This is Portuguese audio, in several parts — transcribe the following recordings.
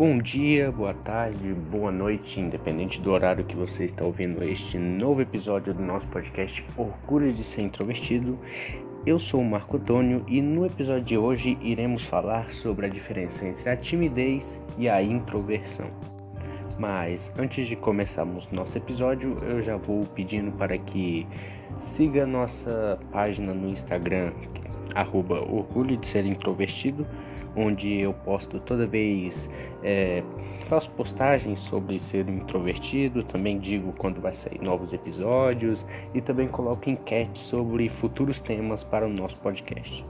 Bom dia, boa tarde, boa noite, independente do horário que você está ouvindo este novo episódio do nosso podcast Orgulho de Ser Introvertido. Eu sou o Marco Antônio e no episódio de hoje iremos falar sobre a diferença entre a timidez e a introversão. Mas antes de começarmos nosso episódio, eu já vou pedindo para que siga nossa página no Instagram, arroba Orgulho de Ser Introvertido onde eu posto toda vez é, faço postagens sobre ser introvertido, também digo quando vai sair novos episódios e também coloco enquete sobre futuros temas para o nosso podcast.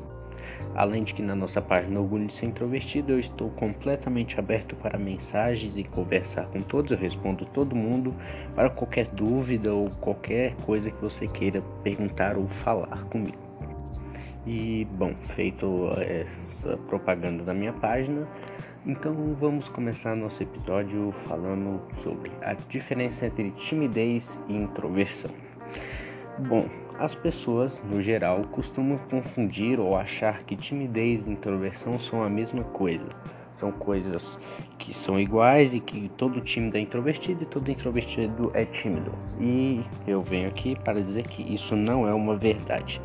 Além de que na nossa página Orgulho Ser Introvertido eu estou completamente aberto para mensagens e conversar com todos, eu respondo todo mundo para qualquer dúvida ou qualquer coisa que você queira perguntar ou falar comigo. E bom, feito essa propaganda da minha página, então vamos começar nosso episódio falando sobre a diferença entre timidez e introversão. Bom, as pessoas, no geral, costumam confundir ou achar que timidez e introversão são a mesma coisa. São coisas que são iguais e que todo tímido é introvertido e todo introvertido é tímido. E eu venho aqui para dizer que isso não é uma verdade.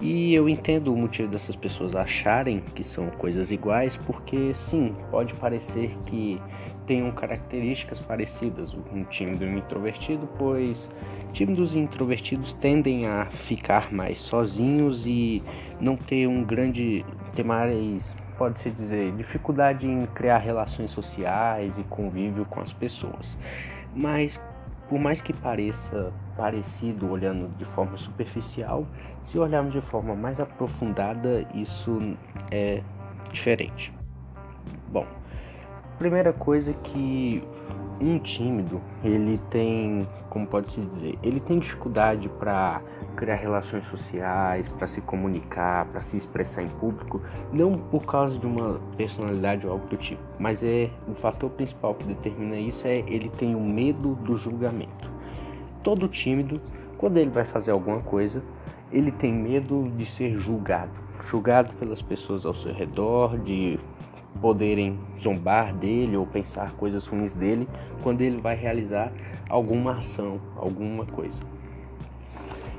E eu entendo o motivo dessas pessoas acharem que são coisas iguais, porque sim, pode parecer que tenham características parecidas, um tímido e um introvertido, pois tímidos e introvertidos tendem a ficar mais sozinhos e não ter um grande, ter mais, pode-se dizer, dificuldade em criar relações sociais e convívio com as pessoas. Mas por mais que pareça parecido olhando de forma superficial, se olharmos de forma mais aprofundada, isso é diferente. Bom, primeira coisa que um tímido, ele tem, como pode se dizer, ele tem dificuldade para criar relações sociais, para se comunicar, para se expressar em público, não por causa de uma personalidade ou algo do tipo, mas é o fator principal que determina isso é ele tem o medo do julgamento. Todo tímido, quando ele vai fazer alguma coisa, ele tem medo de ser julgado, julgado pelas pessoas ao seu redor, de poderem zombar dele ou pensar coisas ruins dele quando ele vai realizar alguma ação, alguma coisa.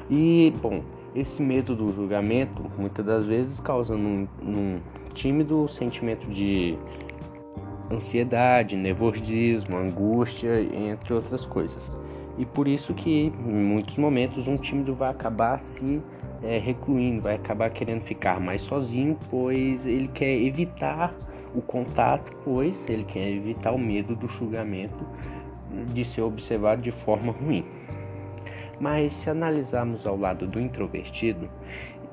E, bom, esse medo do julgamento muitas das vezes causa num, num tímido sentimento de ansiedade, nervosismo, angústia, entre outras coisas. E por isso que em muitos momentos um tímido vai acabar se é, recluindo, vai acabar querendo ficar mais sozinho, pois ele quer evitar o contato, pois ele quer evitar o medo do julgamento de ser observado de forma ruim. Mas se analisarmos ao lado do introvertido,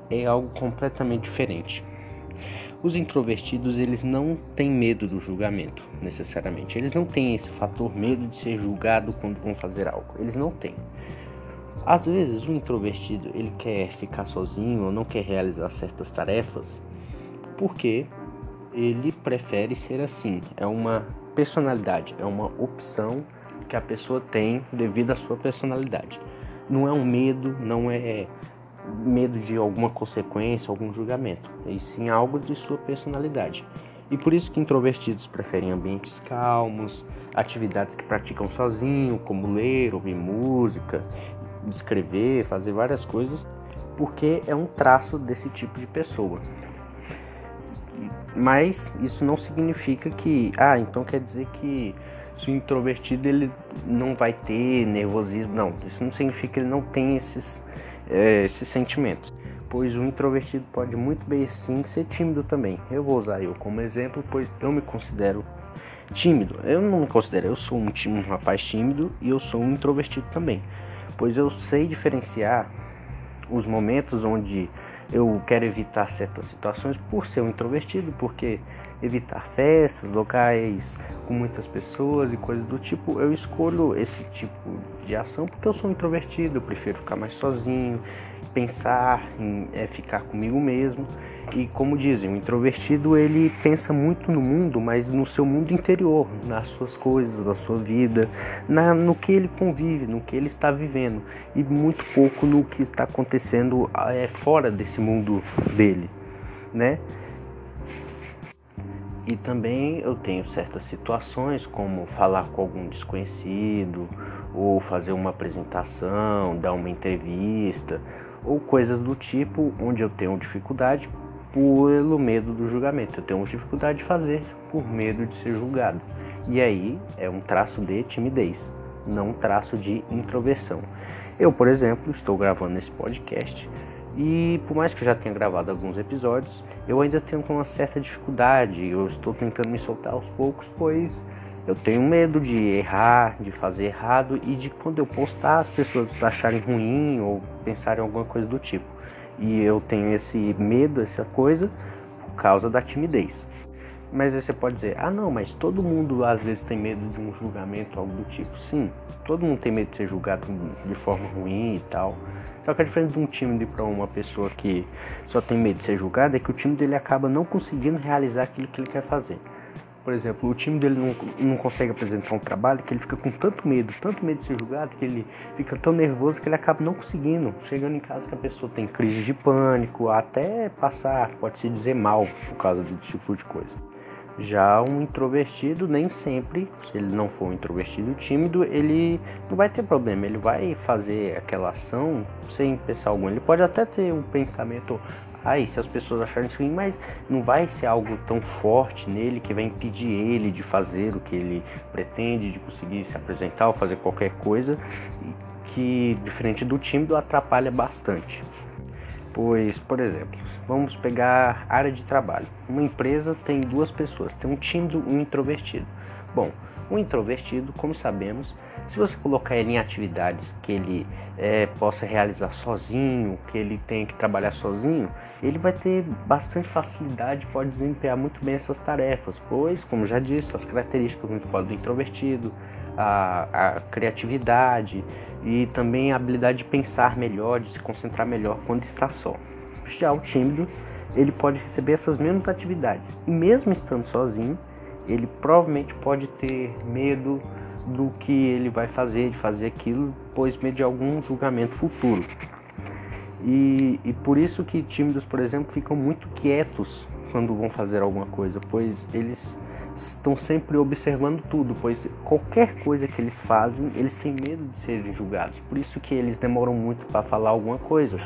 é algo completamente diferente. Os introvertidos, eles não têm medo do julgamento, necessariamente. Eles não têm esse fator medo de ser julgado quando vão fazer algo. Eles não têm. Às vezes, o introvertido, ele quer ficar sozinho ou não quer realizar certas tarefas porque ele prefere ser assim. É uma personalidade, é uma opção que a pessoa tem devido à sua personalidade não é um medo, não é medo de alguma consequência, algum julgamento, e sim algo de sua personalidade. E por isso que introvertidos preferem ambientes calmos, atividades que praticam sozinho, como ler, ouvir música, escrever, fazer várias coisas, porque é um traço desse tipo de pessoa. Mas isso não significa que, ah, então quer dizer que se o introvertido ele não vai ter nervosismo, não. Isso não significa que ele não tem esses, é, esses sentimentos. Pois o introvertido pode muito bem sim ser tímido também. Eu vou usar eu como exemplo, pois eu me considero tímido. Eu não me considero, eu sou um, um rapaz tímido e eu sou um introvertido também. Pois eu sei diferenciar os momentos onde eu quero evitar certas situações por ser um introvertido, porque evitar festas, locais com muitas pessoas e coisas do tipo, eu escolho esse tipo de ação porque eu sou introvertido, eu prefiro ficar mais sozinho, pensar em é, ficar comigo mesmo. E como dizem, o introvertido ele pensa muito no mundo, mas no seu mundo interior, nas suas coisas, na sua vida, na, no que ele convive, no que ele está vivendo, e muito pouco no que está acontecendo é, fora desse mundo dele, né? E também eu tenho certas situações, como falar com algum desconhecido, ou fazer uma apresentação, dar uma entrevista, ou coisas do tipo onde eu tenho dificuldade pelo medo do julgamento. Eu tenho dificuldade de fazer por medo de ser julgado. E aí é um traço de timidez, não um traço de introversão. Eu, por exemplo, estou gravando esse podcast e por mais que eu já tenha gravado alguns episódios, eu ainda tenho uma certa dificuldade. Eu estou tentando me soltar aos poucos, pois eu tenho medo de errar, de fazer errado e de quando eu postar as pessoas acharem ruim ou pensarem alguma coisa do tipo. E eu tenho esse medo, essa coisa, por causa da timidez. Mas aí você pode dizer, ah não, mas todo mundo às vezes tem medo de um julgamento, algo do tipo. Sim, todo mundo tem medo de ser julgado de forma ruim e tal. Só que a diferença de um tímido para uma pessoa que só tem medo de ser julgado é que o time dele acaba não conseguindo realizar aquilo que ele quer fazer. Por exemplo, o time dele não, não consegue apresentar um trabalho que ele fica com tanto medo, tanto medo de ser julgado, que ele fica tão nervoso que ele acaba não conseguindo. Chegando em casa que a pessoa tem crise de pânico, até passar, pode-se dizer, mal por causa desse tipo de coisa. Já um introvertido, nem sempre, se ele não for um introvertido tímido, ele não vai ter problema, ele vai fazer aquela ação sem pensar algum. Ele pode até ter um pensamento, ai, se as pessoas acharem isso ruim, mas não vai ser algo tão forte nele que vai impedir ele de fazer o que ele pretende, de conseguir se apresentar ou fazer qualquer coisa, que diferente do tímido atrapalha bastante. Pois, por exemplo, vamos pegar área de trabalho. Uma empresa tem duas pessoas, tem um tímido e um introvertido. Bom, o introvertido, como sabemos, se você colocar ele em atividades que ele é, possa realizar sozinho, que ele tenha que trabalhar sozinho, ele vai ter bastante facilidade, pode desempenhar muito bem essas tarefas, pois, como já disse, as características muito fortes do introvertido, a, a criatividade e também a habilidade de pensar melhor, de se concentrar melhor quando está só. Já o tímido, ele pode receber essas mesmas atividades e mesmo estando sozinho, ele provavelmente pode ter medo do que ele vai fazer, de fazer aquilo, pois medo de algum julgamento futuro. E, e por isso que tímidos, por exemplo, ficam muito quietos quando vão fazer alguma coisa, pois eles estão sempre observando tudo, pois qualquer coisa que eles fazem, eles têm medo de serem julgados. Por isso que eles demoram muito para falar alguma coisa.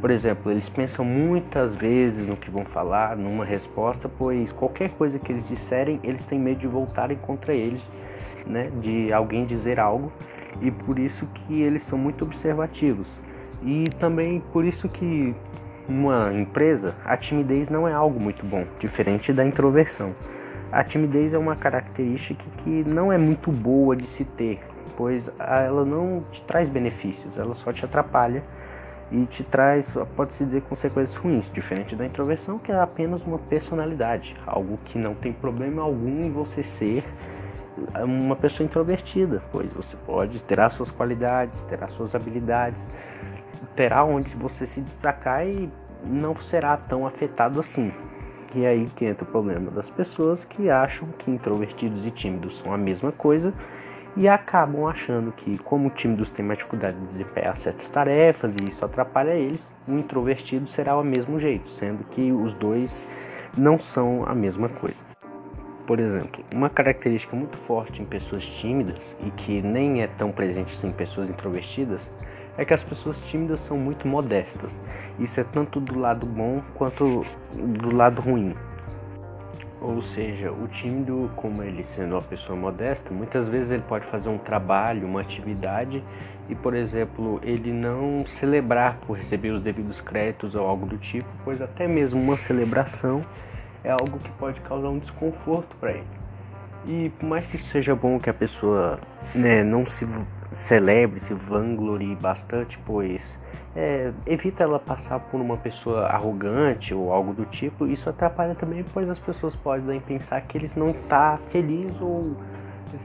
Por exemplo, eles pensam muitas vezes no que vão falar, numa resposta, pois qualquer coisa que eles disserem, eles têm medo de voltarem contra eles, né, de alguém dizer algo, e por isso que eles são muito observativos. E também por isso que uma empresa, a timidez não é algo muito bom, diferente da introversão. A timidez é uma característica que não é muito boa de se ter, pois ela não te traz benefícios, ela só te atrapalha e te traz, pode-se dizer, consequências ruins, diferente da introversão, que é apenas uma personalidade, algo que não tem problema algum em você ser uma pessoa introvertida, pois você pode ter as suas qualidades, ter as suas habilidades, terá onde você se destacar e não será tão afetado assim. E aí que entra o problema das pessoas que acham que introvertidos e tímidos são a mesma coisa e acabam achando que, como tímidos têm mais dificuldade de desempenhar certas tarefas e isso atrapalha eles, o introvertido será o mesmo jeito, sendo que os dois não são a mesma coisa. Por exemplo, uma característica muito forte em pessoas tímidas e que nem é tão presente assim em pessoas introvertidas é que as pessoas tímidas são muito modestas. Isso é tanto do lado bom quanto do lado ruim. Ou seja, o tímido, como ele sendo uma pessoa modesta, muitas vezes ele pode fazer um trabalho, uma atividade e, por exemplo, ele não celebrar por receber os devidos créditos ou algo do tipo, pois até mesmo uma celebração é algo que pode causar um desconforto para ele. E por mais que seja bom que a pessoa né, não se celebre, se vanglorie bastante, pois é, evita ela passar por uma pessoa arrogante ou algo do tipo. Isso atrapalha também, pois as pessoas podem pensar que eles não tá feliz ou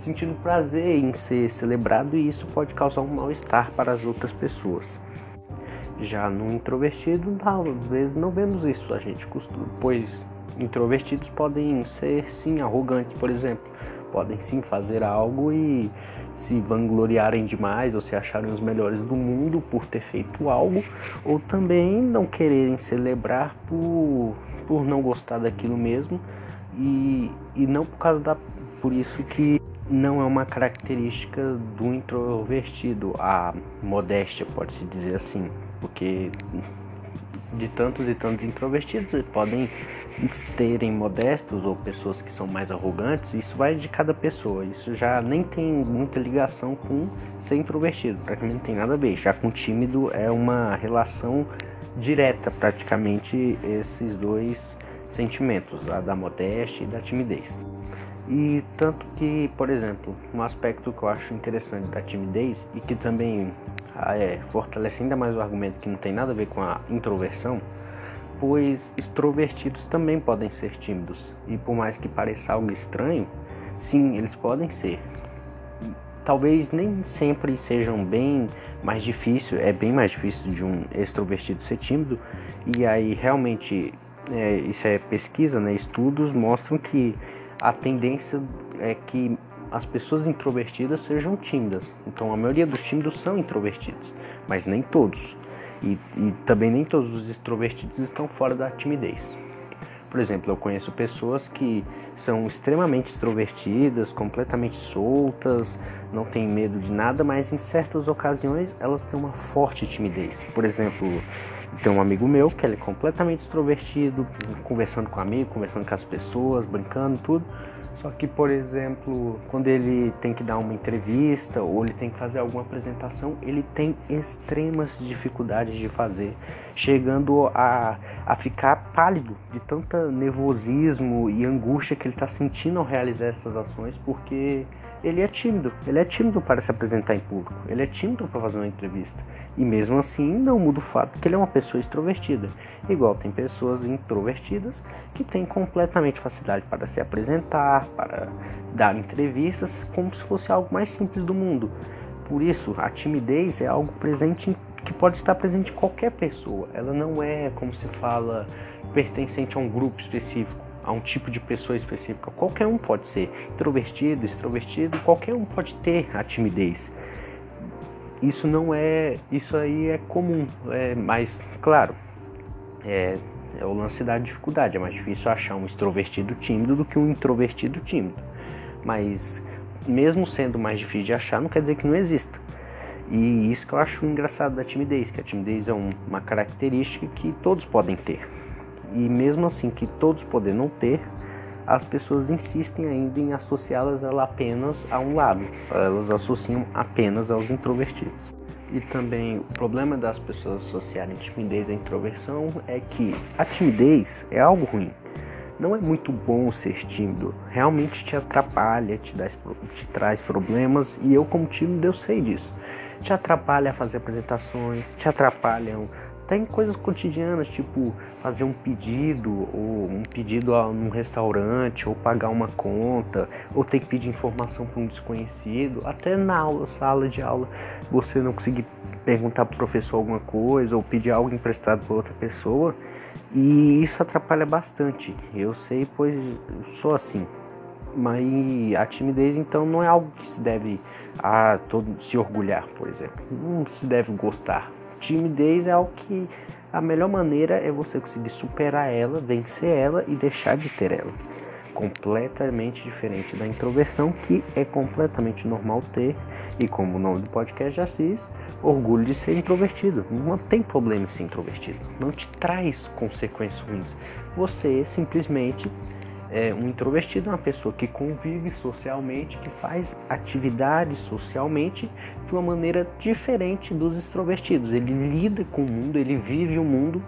sentindo prazer em ser celebrado e isso pode causar um mal-estar para as outras pessoas. Já no introvertido, vezes não vemos isso, a gente costuma, pois introvertidos podem ser sim arrogantes, por exemplo, podem sim fazer algo e se vangloriarem demais ou se acharem os melhores do mundo por ter feito algo, ou também não quererem celebrar por, por não gostar daquilo mesmo E, e não por causa da. Por isso que não é uma característica do introvertido, a modéstia, pode-se dizer assim. Porque de tantos e tantos introvertidos podem terem modestos ou pessoas que são mais arrogantes, isso vai de cada pessoa. Isso já nem tem muita ligação com ser introvertido, praticamente não tem nada a ver. Já com tímido é uma relação direta, praticamente, esses dois sentimentos, a da modéstia e da timidez. E tanto que, por exemplo, um aspecto que eu acho interessante da timidez e que também é, fortalece ainda mais o argumento que não tem nada a ver com a introversão, pois extrovertidos também podem ser tímidos. E por mais que pareça algo estranho, sim, eles podem ser. Talvez nem sempre sejam bem mais difícil, é bem mais difícil de um extrovertido ser tímido. E aí realmente é, isso é pesquisa, né? Estudos mostram que a tendência é que as pessoas introvertidas sejam tímidas. Então a maioria dos tímidos são introvertidos, mas nem todos. E, e também nem todos os extrovertidos estão fora da timidez. Por exemplo, eu conheço pessoas que são extremamente extrovertidas, completamente soltas, não têm medo de nada, mas em certas ocasiões elas têm uma forte timidez. Por exemplo, tem um amigo meu que ele é completamente extrovertido, conversando com amigo, conversando com as pessoas, brincando, tudo. Só que, por exemplo, quando ele tem que dar uma entrevista ou ele tem que fazer alguma apresentação, ele tem extremas dificuldades de fazer, chegando a, a ficar pálido de tanta nervosismo e angústia que ele está sentindo ao realizar essas ações, porque ele é tímido. Ele é tímido para se apresentar em público, ele é tímido para fazer uma entrevista. E mesmo assim, não muda o fato que ele é uma pessoa extrovertida. Igual tem pessoas introvertidas que têm completamente facilidade para se apresentar, para dar entrevistas, como se fosse algo mais simples do mundo. Por isso, a timidez é algo presente que pode estar presente em qualquer pessoa. Ela não é, como se fala, pertencente a um grupo específico, a um tipo de pessoa específica. Qualquer um pode ser introvertido, extrovertido, qualquer um pode ter a timidez isso não é. Isso aí é comum. É, mas, claro, é, é o lance da dificuldade. É mais difícil achar um extrovertido tímido do que um introvertido tímido. Mas, mesmo sendo mais difícil de achar, não quer dizer que não exista. E isso que eu acho engraçado da timidez, que a timidez é um, uma característica que todos podem ter. E mesmo assim que todos podem não ter, as pessoas insistem ainda em associá-las apenas a um lado. Elas associam apenas aos introvertidos. E também o problema das pessoas associarem timidez à introversão é que a timidez é algo ruim. Não é muito bom ser tímido, realmente te atrapalha, te, dá, te traz problemas e eu como tímido eu sei disso. Te atrapalha a fazer apresentações, te atrapalham até em coisas cotidianas, tipo fazer um pedido, ou um pedido a um restaurante, ou pagar uma conta, ou ter que pedir informação para um desconhecido, até na aula, sala de aula, você não conseguir perguntar para o professor alguma coisa, ou pedir algo emprestado para outra pessoa, e isso atrapalha bastante. Eu sei, pois sou assim. Mas a timidez então não é algo que se deve a todo se orgulhar, por exemplo. Não se deve gostar timidez é algo que a melhor maneira é você conseguir superar ela, vencer ela e deixar de ter ela. Completamente diferente da introversão, que é completamente normal ter, e como o nome do podcast já diz, orgulho de ser introvertido. Não tem problema em ser introvertido, não te traz consequências ruins. Você simplesmente é, um introvertido é uma pessoa que convive socialmente, que faz atividades socialmente de uma maneira diferente dos extrovertidos. Ele lida com o mundo, ele vive o mundo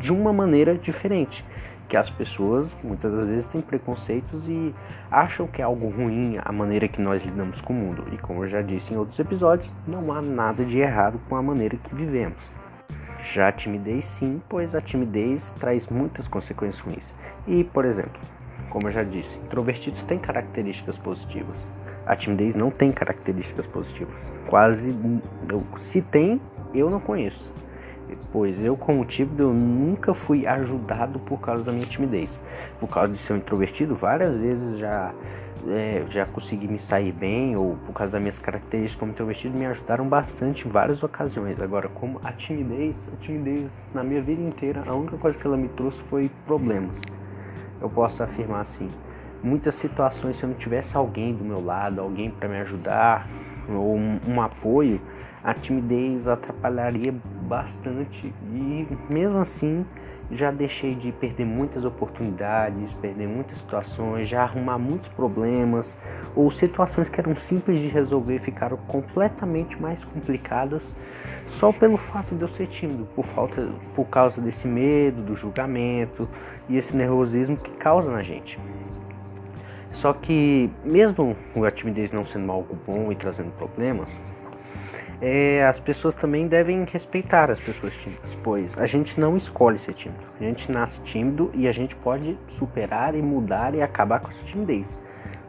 de uma maneira diferente. Que as pessoas muitas das vezes têm preconceitos e acham que é algo ruim a maneira que nós lidamos com o mundo. E como eu já disse em outros episódios, não há nada de errado com a maneira que vivemos. Já a timidez, sim, pois a timidez traz muitas consequências ruins. E, por exemplo, como eu já disse, introvertidos têm características positivas. A timidez não tem características positivas. Quase, se tem, eu não conheço. Pois eu, como tímido, eu nunca fui ajudado por causa da minha timidez. Por causa de ser um introvertido, várias vezes já é, já consegui me sair bem, ou por causa das minhas características como introvertido, me ajudaram bastante em várias ocasiões. Agora, como a timidez, a timidez, na minha vida inteira, a única coisa que ela me trouxe foi problemas eu posso afirmar assim, muitas situações se eu não tivesse alguém do meu lado, alguém para me ajudar ou um, um apoio, a timidez atrapalharia bastante e mesmo assim já deixei de perder muitas oportunidades, perder muitas situações, já arrumar muitos problemas ou situações que eram simples de resolver ficaram completamente mais complicadas só pelo fato de eu ser tímido, por falta, por causa desse medo do julgamento e esse nervosismo que causa na gente. Só que mesmo a timidez não sendo algo bom e trazendo problemas, é, as pessoas também devem respeitar as pessoas tímidas, pois a gente não escolhe ser tímido. A gente nasce tímido e a gente pode superar e mudar e acabar com essa timidez.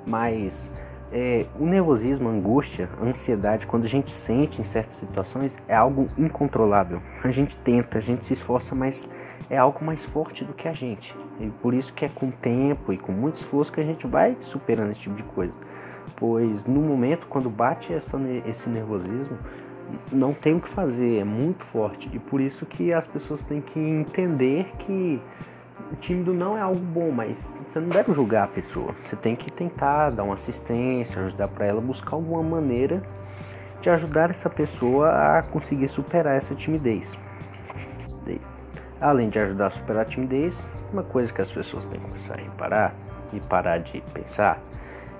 Mas é, o nervosismo, a angústia, a ansiedade, quando a gente sente em certas situações, é algo incontrolável. A gente tenta, a gente se esforça, mas é algo mais forte do que a gente. E por isso que é com tempo e com muito esforço que a gente vai superando esse tipo de coisa. Pois no momento, quando bate essa, esse nervosismo, não tem o que fazer, é muito forte. E por isso que as pessoas têm que entender que o tímido não é algo bom, mas você não deve julgar a pessoa. Você tem que tentar dar uma assistência, ajudar para ela, buscar alguma maneira de ajudar essa pessoa a conseguir superar essa timidez. Além de ajudar a superar a timidez, uma coisa que as pessoas têm que começar a reparar e parar de pensar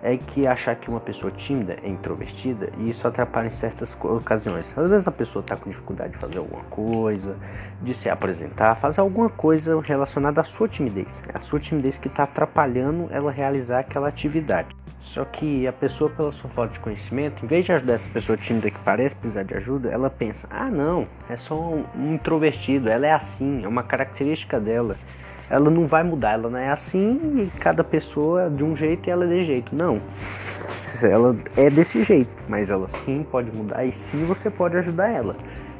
é que achar que uma pessoa tímida é introvertida e isso atrapalha em certas ocasiões. Às vezes a pessoa está com dificuldade de fazer alguma coisa, de se apresentar, fazer alguma coisa relacionada à sua timidez. É a sua timidez que está atrapalhando ela realizar aquela atividade. Só que a pessoa, pela sua falta de conhecimento, em vez de ajudar essa pessoa tímida que parece precisar de ajuda, ela pensa: ah, não, é só um introvertido, ela é assim, é uma característica dela ela não vai mudar, ela não é assim e cada pessoa de um jeito e ela é de jeito. Não. Ela é desse jeito, mas ela sim pode mudar e sim você pode ajudar ela.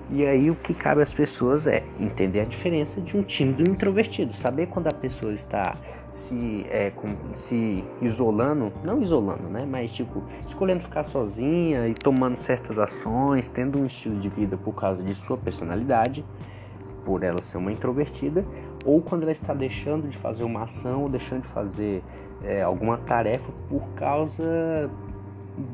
E aí o que cabe às pessoas é entender a diferença de um tímido e um introvertido, saber quando a pessoa está se, é, com, se isolando, não isolando, né? Mas tipo, escolhendo ficar sozinha e tomando certas ações, tendo um estilo de vida por causa de sua personalidade, por ela ser uma introvertida, ou quando ela está deixando de fazer uma ação ou deixando de fazer é, alguma tarefa por causa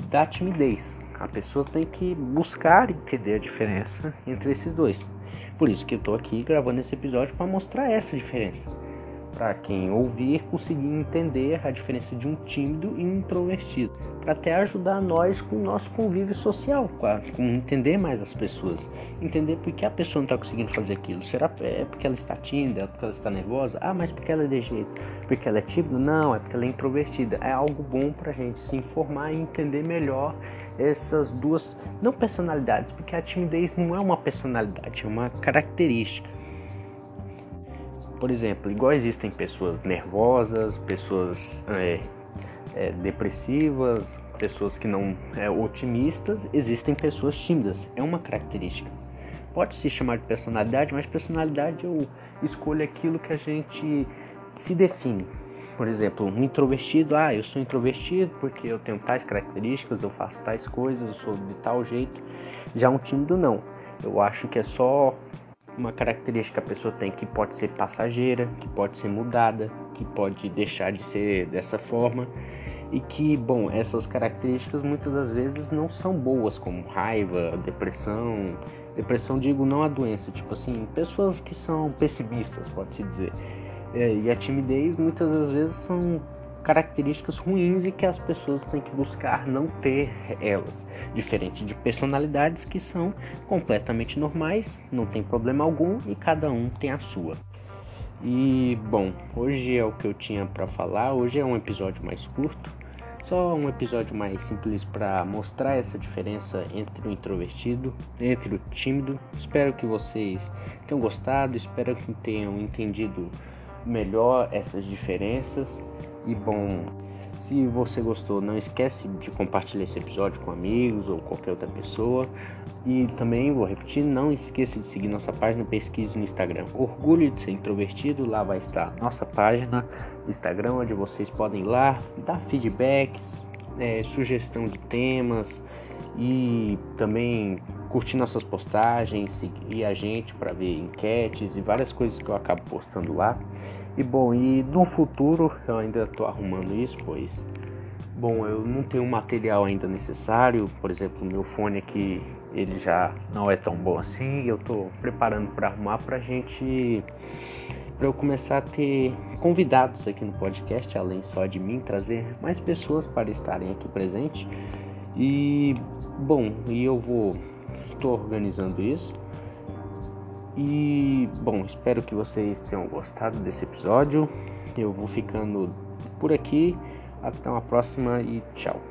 da timidez. A pessoa tem que buscar entender a diferença entre esses dois. Por isso que eu estou aqui gravando esse episódio para mostrar essa diferença para quem ouvir conseguir entender a diferença de um tímido e um introvertido, para até ajudar nós com o nosso convívio social, com entender mais as pessoas, entender por que a pessoa não está conseguindo fazer aquilo. Será é porque ela está tímida, é porque ela está nervosa? Ah, mas porque ela é de jeito? Porque ela é tímida? Não, é porque ela é introvertida. É algo bom para a gente se informar e entender melhor essas duas, não personalidades, porque a timidez não é uma personalidade, é uma característica por exemplo, igual existem pessoas nervosas, pessoas é, é, depressivas, pessoas que não é, otimistas, existem pessoas tímidas. É uma característica. Pode se chamar de personalidade, mas personalidade eu escolho aquilo que a gente se define. Por exemplo, um introvertido, ah, eu sou introvertido porque eu tenho tais características, eu faço tais coisas, eu sou de tal jeito. Já um tímido não. Eu acho que é só uma característica que a pessoa tem que pode ser passageira, que pode ser mudada, que pode deixar de ser dessa forma e que, bom, essas características muitas das vezes não são boas, como raiva, depressão. Depressão, digo, não a doença, tipo assim, pessoas que são pessimistas, pode-se dizer. É, e a timidez muitas das vezes são características ruins e que as pessoas têm que buscar não ter elas, diferente de personalidades que são completamente normais, não tem problema algum e cada um tem a sua. E bom, hoje é o que eu tinha para falar. Hoje é um episódio mais curto, só um episódio mais simples para mostrar essa diferença entre o introvertido, entre o tímido. Espero que vocês tenham gostado, espero que tenham entendido melhor essas diferenças e bom, se você gostou, não esquece de compartilhar esse episódio com amigos ou qualquer outra pessoa. E também vou repetir, não esqueça de seguir nossa página pesquisa no Instagram. Orgulho de ser introvertido, lá vai estar nossa página no Instagram, onde vocês podem ir lá dar feedbacks, é, sugestão de temas e também curtir nossas postagens, seguir a gente para ver enquetes e várias coisas que eu acabo postando lá. E bom, e no futuro eu ainda estou arrumando isso, pois bom, eu não tenho o material ainda necessário, por exemplo, meu fone aqui ele já não é tão bom assim, eu estou preparando para arrumar para gente para eu começar a ter convidados aqui no podcast, além só de mim, trazer mais pessoas para estarem aqui presentes. E bom, e eu vou estou organizando isso. E bom, espero que vocês tenham gostado desse episódio. Eu vou ficando por aqui. Até uma próxima e tchau.